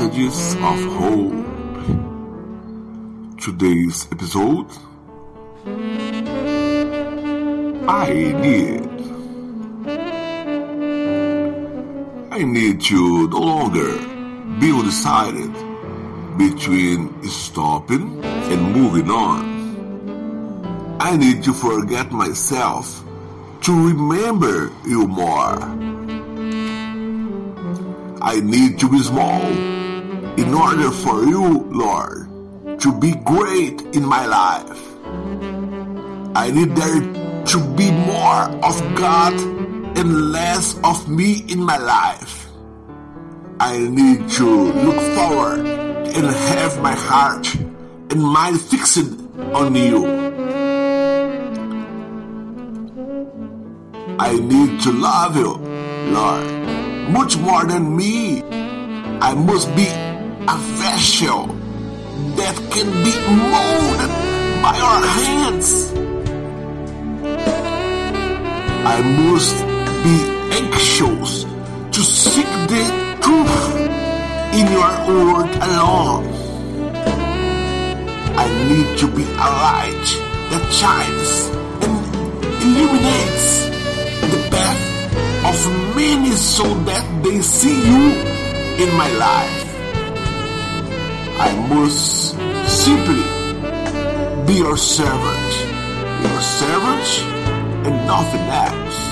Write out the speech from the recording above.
messages of hope. Today's episode I need. I need to no longer be undecided between stopping and moving on. I need to forget myself to remember you more. I need to be small in order for you, Lord, to be great in my life. I need there to be more of God and less of me in my life. I need to look forward and have my heart and mind fixed on you. I need to love you, Lord much more than me. I must be a vessel that can be molded by our hands. I must be anxious to seek the truth in your word alone. I need to be a light that shines and illuminates the path of many so that they see you in my life. I must simply be your servant, your servant and nothing else.